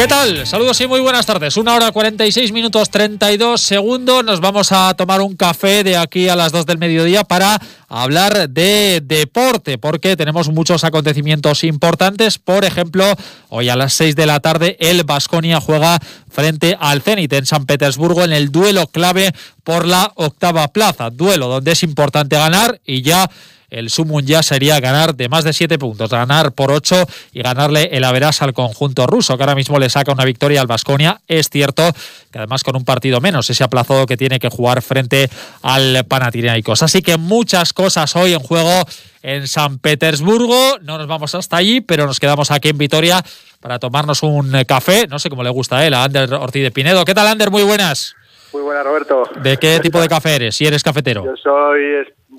¿Qué tal? Saludos y muy buenas tardes. Una hora 46 minutos 32 segundos. Nos vamos a tomar un café de aquí a las 2 del mediodía para hablar de deporte, porque tenemos muchos acontecimientos importantes. Por ejemplo, hoy a las 6 de la tarde el Vasconia juega frente al Zenit en San Petersburgo en el duelo clave por la octava plaza. Duelo donde es importante ganar y ya el sumum ya sería ganar de más de 7 puntos, ganar por 8 y ganarle el Averas al conjunto ruso, que ahora mismo le saca una victoria al Vasconia. Es cierto que además con un partido menos, ese aplazado que tiene que jugar frente al Panathinaikos. Así que muchas cosas hoy en juego en San Petersburgo. No nos vamos hasta allí, pero nos quedamos aquí en Vitoria para tomarnos un café. No sé cómo le gusta a él, a Ander Ortiz de Pinedo. ¿Qué tal, Ander? Muy buenas. Muy buenas, Roberto. ¿De qué tipo de café eres? Si eres cafetero. Yo soy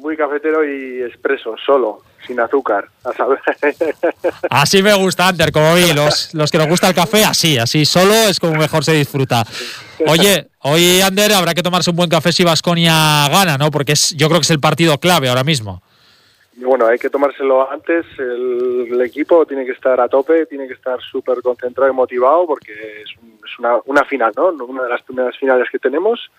muy cafetero y expreso, solo, sin azúcar, a saber. Así me gusta, Ander, como vi, los, los que nos gusta el café, así, así, solo es como mejor se disfruta. Oye, hoy, Ander, habrá que tomarse un buen café si Vasconia gana, ¿no? Porque es, yo creo que es el partido clave ahora mismo. Bueno, hay que tomárselo antes. El, equipo tiene que estar a tope, tiene que estar súper concentrado y motivado porque es, es una, una, final, ¿no? Una de las primeras finales que tenemos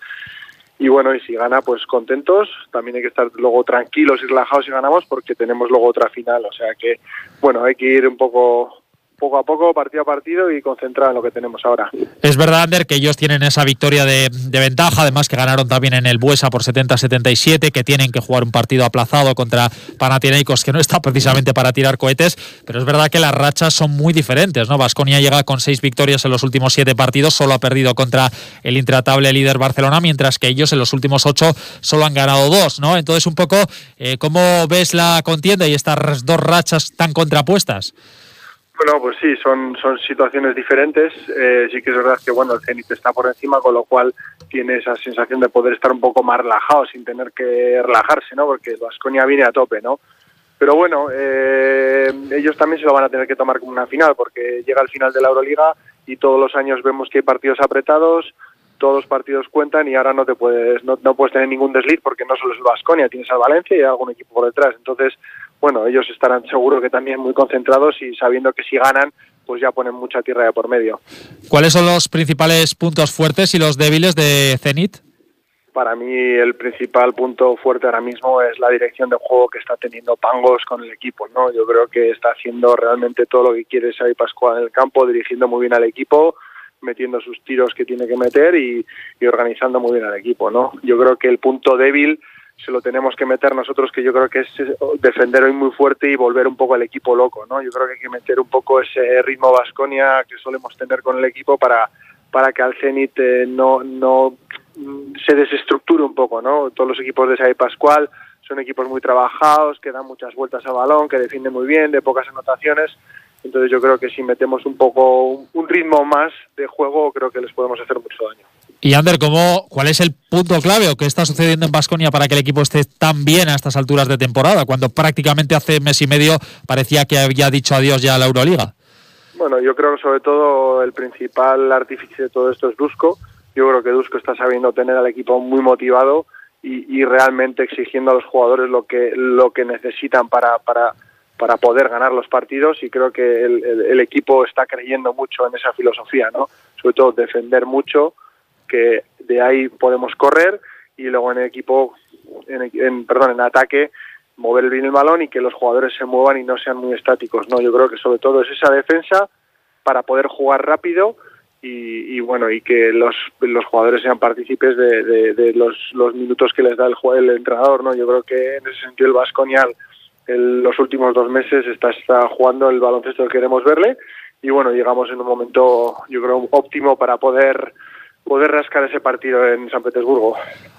y bueno, y si gana, pues contentos. También hay que estar luego tranquilos y relajados si ganamos porque tenemos luego otra final. O sea que, bueno, hay que ir un poco poco a poco, partido a partido y concentrado en lo que tenemos ahora. Es verdad, Ander, que ellos tienen esa victoria de, ventaja, además que ganaron también en el Buesa por 70-77, que tienen que jugar un partido aplazado contra Panathinaikos, que no está precisamente para tirar cohetes, pero es verdad que las rachas son muy diferentes, ¿no? Vasconia llega con seis victorias en los últimos siete partidos, solo ha perdido contra el intratable líder Barcelona, mientras que ellos en los últimos ocho solo han ganado dos, ¿no? Entonces, un poco, eh, ¿cómo ves la contienda y estas dos rachas tan contrapuestas? Bueno, pues sí, son, son situaciones diferentes. Eh, sí que es verdad que bueno, el Zenit está por encima, con lo cual tiene esa sensación de poder estar un poco más relajado sin tener que relajarse, ¿no? Porque Vasconia viene a tope, ¿no? Pero bueno, eh, ellos también se lo van a tener que tomar como una final, porque llega el final de la Euroliga y todos los años vemos que hay partidos apretados, todos los partidos cuentan y ahora no te puedes no, no puedes tener ningún desliz porque no solo es el Vasconia, tienes al Valencia y algún equipo por detrás. Entonces, bueno, ellos estarán seguro que también muy concentrados y sabiendo que si ganan, pues ya ponen mucha tierra de por medio. ¿Cuáles son los principales puntos fuertes y los débiles de Zenit? Para mí el principal punto fuerte ahora mismo es la dirección de juego que está teniendo Pangos con el equipo, ¿no? Yo creo que está haciendo realmente todo lo que quiere Xavi Pascual en el campo, dirigiendo muy bien al equipo, metiendo sus tiros que tiene que meter y, organizando muy bien al equipo, ¿no? Yo creo que el punto débil se lo tenemos que meter nosotros, que yo creo que es defender hoy muy fuerte y volver un poco al equipo loco, ¿no? Yo creo que hay que meter un poco ese ritmo Vasconia que solemos tener con el equipo para, para que al Zenit eh, no, no se desestructure un poco, ¿no? Todos los equipos de Xavi Pascual son equipos muy trabajados, que dan muchas vueltas a balón, que defienden muy bien, de pocas anotaciones. Entonces yo creo que si metemos un poco un ritmo más de juego, creo que les podemos hacer mucho daño. Y Ander, ¿cómo, ¿cuál es el punto clave o qué está sucediendo en Basconia para que el equipo esté tan bien a estas alturas de temporada, cuando prácticamente hace mes y medio parecía que había dicho adiós ya a la Euroliga? Bueno, yo creo que sobre todo el principal artífice de todo esto es Dusko. Yo creo que Dusko está sabiendo tener al equipo muy motivado y, y realmente exigiendo a los jugadores lo que, lo que necesitan para, para, para poder ganar los partidos y creo que el, el, equipo está creyendo mucho en esa filosofía, ¿no? Sobre todo defender mucho, que de ahí podemos correr y luego en el equipo, en, en, perdón, en ataque, mover bien el balón y que los jugadores se muevan y no sean muy estáticos. No, yo creo que sobre todo es esa defensa para poder jugar rápido y, y bueno y que los, los jugadores sean partícipes de, de, de los, los, minutos que les da el, el entrenador. No, yo creo que en ese sentido el Vasconia en los últimos dos meses está, está jugando el baloncesto que queremos verle y bueno llegamos en un momento yo creo óptimo para poder poder rascar ese partido en San Petersburgo.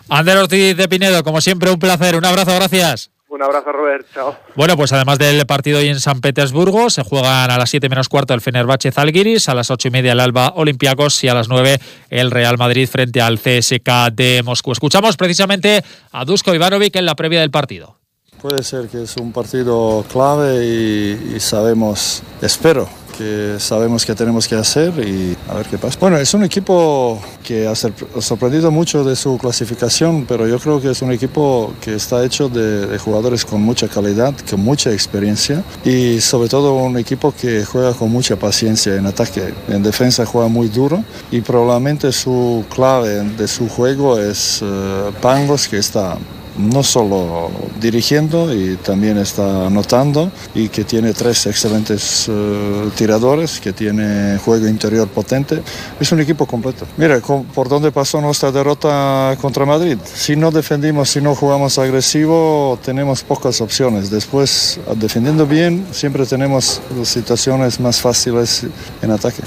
Ander Ortiz de Pinedo, como siempre, un placer. Un abrazo, gracias. Un abrazo, Robert. Chao. Bueno, pues además del partido hoy en San Petersburgo, se juegan a las 7 menos cuarto el Fenerbahce Zalgiris, a las 8 y media el Alba Olympiacos y a las 9 el Real Madrid frente al CSK de Moscú. Escuchamos precisamente a Dusko Ivanovic en la previa del partido. Puede ser que es un partido clave y, y sabemos, espero, que sabemos que tenemos que hacer y a ver qué pasa. Bueno, es un equipo que ha sorprendido mucho de su clasificación, pero yo creo que es un equipo que está hecho de, de jugadores con mucha calidad, con mucha experiencia y sobre todo un equipo que juega con mucha paciencia en ataque. En defensa juega muy duro y probablemente su clave de su juego es uh, Pangos, que está no solo dirigiendo y también está anotando y que tiene tres excelentes uh, tiradores, que tiene juego interior potente. Es un equipo completo. Mira, por dónde pasó nuestra derrota contra Madrid. Si no defendimos, si no jugamos agresivo, tenemos pocas opciones. Después, defendiendo bien, siempre tenemos situaciones más fáciles en ataque.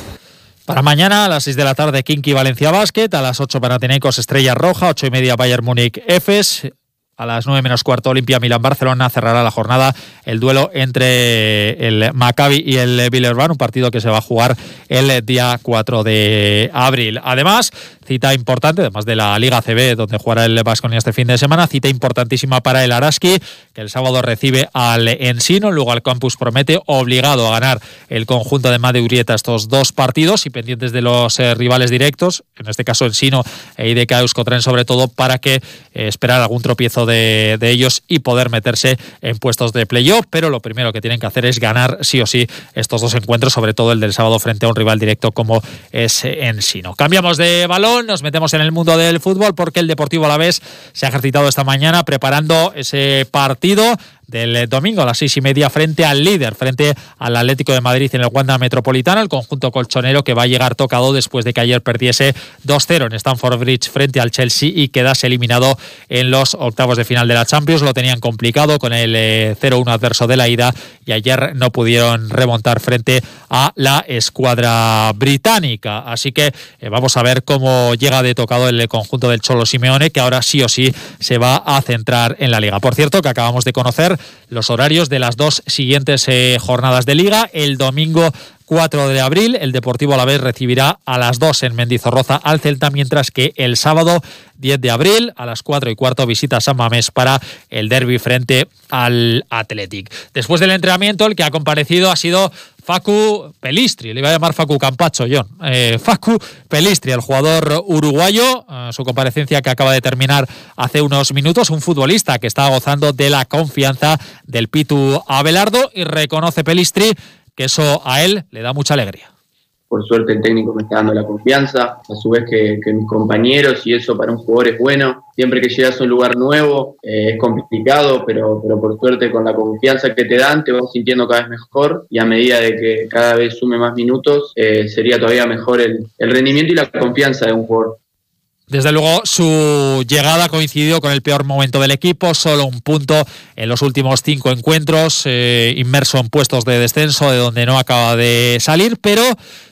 Para mañana a las 6 de la tarde, Kinky Valencia Basket, a las 8 Panathinaikos Estrella Roja, 8 y media Bayern Múnich Efes, a las 9 menos cuarto, Olimpia Milán-Barcelona cerrará la jornada el duelo entre el Maccabi y el Villarreal, un partido que se va a jugar el día 4 de abril. Además, cita importante, además de la Liga CB, donde jugará el Vasconia este fin de semana, cita importantísima para el Araski, que el sábado recibe al Ensino, luego al Campus Promete, obligado a ganar el conjunto de Made Urieta estos dos partidos y pendientes de los eh, rivales directos, en este caso Ensino e IDK Euskotren sobre todo, para que eh, esperar algún tropiezo de, ellos y poder meterse en puestos de playoff. Pero lo primero que tienen que hacer es ganar sí o sí estos dos encuentros, sobre todo el del sábado frente a un rival directo como es Ensino. Cambiamos de balón, nos metemos en el mundo del fútbol porque el Deportivo Alavés se ha ejercitado esta mañana preparando ese partido del domingo a las seis y media frente al líder, frente al Atlético de Madrid en el Wanda Metropolitano, el conjunto colchonero que va a llegar tocado después de que ayer perdiese 2-0 en Stamford Bridge frente al Chelsea y quedase eliminado en los octavos de final de la Champions. Lo tenían complicado con el 0-1 eh, adverso de la ida y ayer no pudieron remontar frente a la escuadra británica. Así que eh, vamos a ver cómo llega de tocado el conjunto del Cholo Simeone, que ahora sí o sí se va a centrar en la liga. Por cierto, que acabamos de conocer los horarios de las dos siguientes eh, jornadas de liga. El domingo 4 de abril, el Deportivo Alavés recibirá a las 2 en Mendizorroza al Celta, mientras que el sábado 10 de abril a las 4 y cuarto visita San Mamés para el derby frente al Athletic. Después del entrenamiento, el que ha comparecido ha sido Facu Pelistri, le iba a llamar Facu Campacho, John. Eh, Facu Pelistri, el jugador uruguayo, eh, su comparecencia que acaba de terminar hace unos minutos, un futbolista que está gozando de la confianza del Pitu Abelardo y reconoce Pelistri que eso a él le da mucha alegría. Por suerte el técnico me está dando la confianza, a su vez que, mis compañeros y eso para un jugador es bueno. Siempre que llegas a un lugar nuevo eh, es complicado, pero, pero por suerte con la confianza que te dan te vas sintiendo cada vez mejor y a medida de que cada vez sume más minutos eh, sería todavía mejor el, el rendimiento y la confianza de un jugador. Desde luego, su llegada coincidió con el peor momento del equipo, solo un punto en los últimos cinco encuentros, eh, inmerso en puestos de descenso, de donde no acaba de salir, pero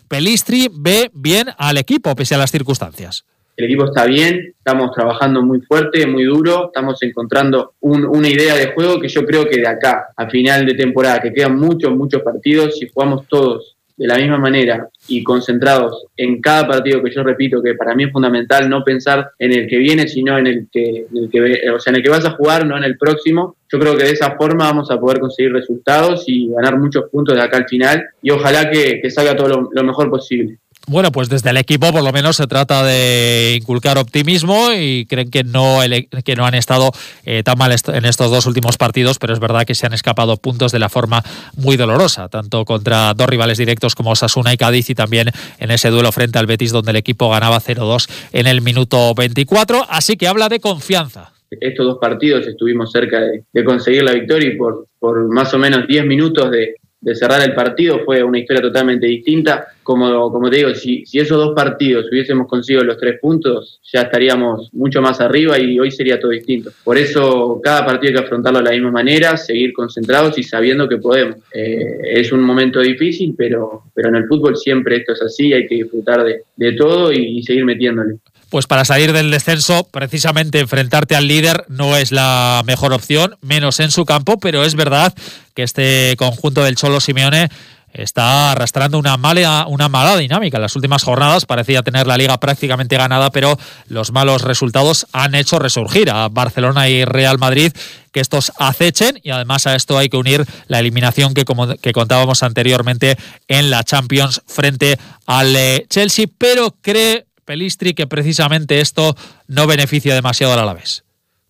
Pelistri ve bien al equipo, pese a las circunstancias. El equipo está bien, estamos trabajando muy fuerte, muy duro, estamos encontrando una idea de juego que yo creo que de acá a final de temporada, que quedan muchos, muchos partidos, si jugamos todos de la misma manera y concentrados en cada partido que yo repito que para mí es fundamental no pensar en el que viene sino en el que, en el que o sea en el que vas a jugar no en el próximo. Yo creo que de esa forma vamos a poder conseguir resultados y ganar muchos puntos de acá al final y ojalá que, salga todo lo mejor posible bueno, pues desde el equipo por lo menos se trata de inculcar optimismo y creen que no, que no han estado eh, tan mal en estos dos últimos partidos, pero es verdad que se han escapado puntos de la forma muy dolorosa, tanto contra dos rivales directos como Sasuna y Cádiz y también en ese duelo frente al Betis donde el equipo ganaba 0-2 en el minuto 24, así que habla de confianza estos dos partidos estuvimos cerca de, conseguir la victoria y por, más o menos 10 minutos de cerrar el partido fue una historia totalmente distinta. Como, te digo, si, si esos dos partidos hubiésemos conseguido los tres puntos, ya estaríamos mucho más arriba y hoy sería todo distinto. Por eso cada partido hay que afrontarlo de la misma manera, seguir concentrados y sabiendo que podemos. Eh, es un momento difícil, pero, pero en el fútbol siempre esto es así, hay que disfrutar de, de todo y seguir metiéndole pues para salir del descenso, precisamente enfrentarte al líder no es la mejor opción, menos en su campo, pero es verdad que este conjunto del Cholo Simeone está arrastrando una mala, una dinámica. En las últimas jornadas parecía tener la liga prácticamente ganada, pero los malos resultados han hecho resurgir a Barcelona y Real Madrid que estos acechen y además a esto hay que unir la eliminación que, como, que contábamos anteriormente en la Champions frente al eh, Chelsea, pero cree Pelistri que precisamente esto no beneficia demasiado al Alavés.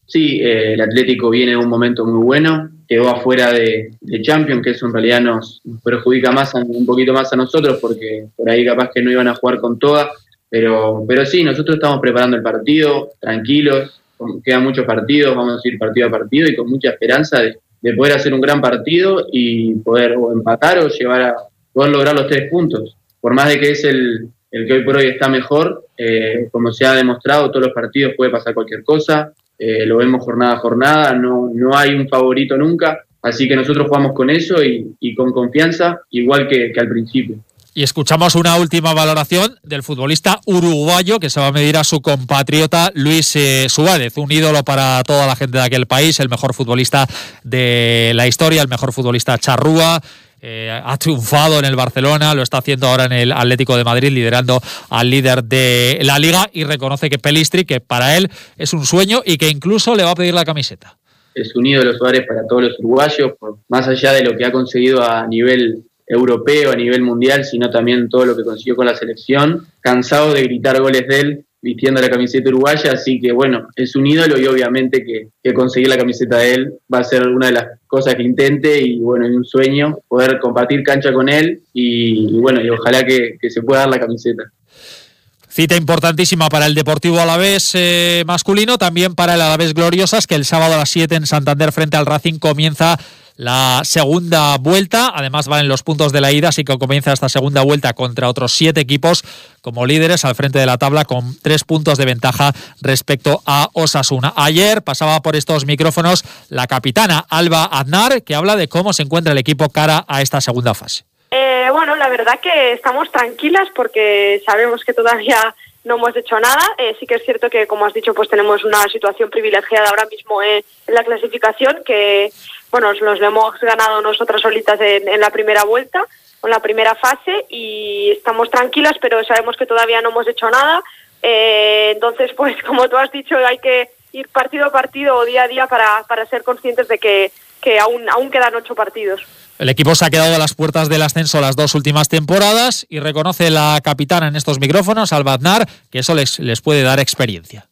Sí, eh, el Atlético viene en un momento muy bueno, quedó afuera de, de, Champions, que eso en realidad nos, perjudica más un poquito más a nosotros, porque por ahí capaz que no iban a jugar con todas, pero, pero sí, nosotros estamos preparando el partido, tranquilos, quedan muchos partidos, vamos a ir partido a partido y con mucha esperanza de, poder hacer un gran partido y poder o empatar o llevar a poder lograr los tres puntos. Por más de que es el, el que hoy por hoy está mejor, eh, como se ha demostrado, todos los partidos puede pasar cualquier cosa, eh, lo vemos jornada a jornada, no, no hay un favorito nunca, así que nosotros jugamos con eso y, con confianza, igual que al principio. Y escuchamos una última valoración del futbolista uruguayo que se va a medir a su compatriota Luis eh, Suárez, un ídolo para toda la gente de aquel país, el mejor futbolista de la historia, el mejor futbolista charrúa. Eh, ha triunfado en el Barcelona, lo está haciendo ahora en el Atlético de Madrid, liderando al líder de la liga y reconoce que Pelistri, que para él es un sueño y que incluso le va a pedir la camiseta. Es un ídolo Suárez para todos los uruguayos, más allá de lo que ha conseguido a nivel europeo, a nivel mundial, sino también todo lo que consiguió con la selección. Cansado de gritar goles de él vistiendo la camiseta uruguaya, así que bueno, es un ídolo y obviamente que, conseguir la camiseta de él va a ser una de las cosas que intente y bueno, es un sueño poder compartir cancha con él y, bueno, y ojalá que, se pueda dar la camiseta. Cita importantísima para el Deportivo Alavés eh, masculino, también para el Alavés Gloriosas, que el sábado a las 7 en Santander frente al Racing comienza la segunda vuelta. Además, van en los puntos de la ida, así que comienza esta segunda vuelta contra otros siete equipos como líderes al frente de la tabla con tres puntos de ventaja respecto a Osasuna. Ayer pasaba por estos micrófonos la capitana Alba Aznar, que habla de cómo se encuentra el equipo cara a esta segunda fase. Eh, bueno, la verdad que estamos tranquilas porque sabemos que todavía no hemos hecho nada. Eh, sí que es cierto que, como has dicho, pues tenemos una situación privilegiada ahora mismo en la clasificación que bueno, nos lo hemos ganado nosotras solitas en, la primera vuelta, en la primera fase y estamos tranquilas, pero sabemos que todavía no hemos hecho nada. Eh, entonces, pues como tú has dicho, hay que ir partido a partido o día a día para, para ser conscientes de que, que aún, aún quedan ocho partidos. El equipo se ha quedado a las puertas del ascenso las dos últimas temporadas y reconoce la capitana en estos micrófonos, Albaznar, que eso les, les puede dar experiencia.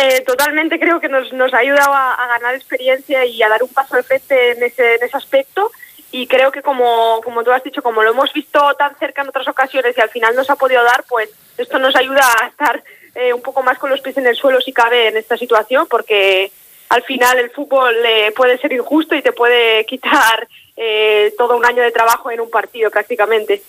Eh, totalmente creo que nos, nos ha ayudado a, ganar experiencia y a dar un paso al frente en ese, en ese aspecto y creo que como, como tú has dicho, como lo hemos visto tan cerca en otras ocasiones y al final nos ha podido dar, pues esto nos ayuda a estar eh, un poco más con los pies en el suelo si cabe en esta situación porque al final el fútbol eh, puede ser injusto y te puede quitar todo un año de trabajo en un partido prácticamente.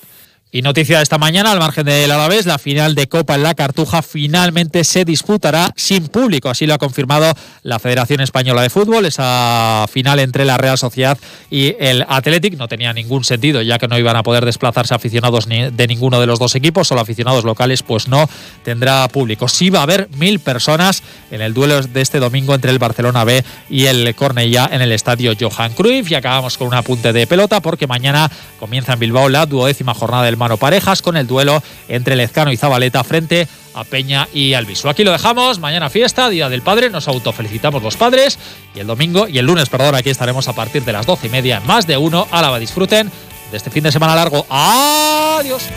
Y noticia de esta mañana, al margen del Alavés, la final de Copa en la Cartuja finalmente se disputará sin público. Así lo ha confirmado la Federación Española de Fútbol. Esa final entre la Real Sociedad y el Athletic no tenía ningún sentido, ya que no iban a poder desplazarse aficionados de ninguno de los dos equipos, solo aficionados locales, pues no tendrá público. Sí va a haber mil personas en el duelo de este domingo entre el Barcelona B y el Cornellá en el estadio Johan Cruyff. Y acabamos con un apunte de pelota porque mañana comienza en Bilbao la duodécima jornada del mano parejas con el duelo entre Lezcano y Zabaleta frente a Peña y Alviso. Aquí lo dejamos, mañana fiesta, Día del Padre, nos autofelicitamos los padres y el domingo y el lunes, perdón, aquí estaremos a partir de las doce y media más de uno. Álava, disfruten de este fin de semana largo. Adiós.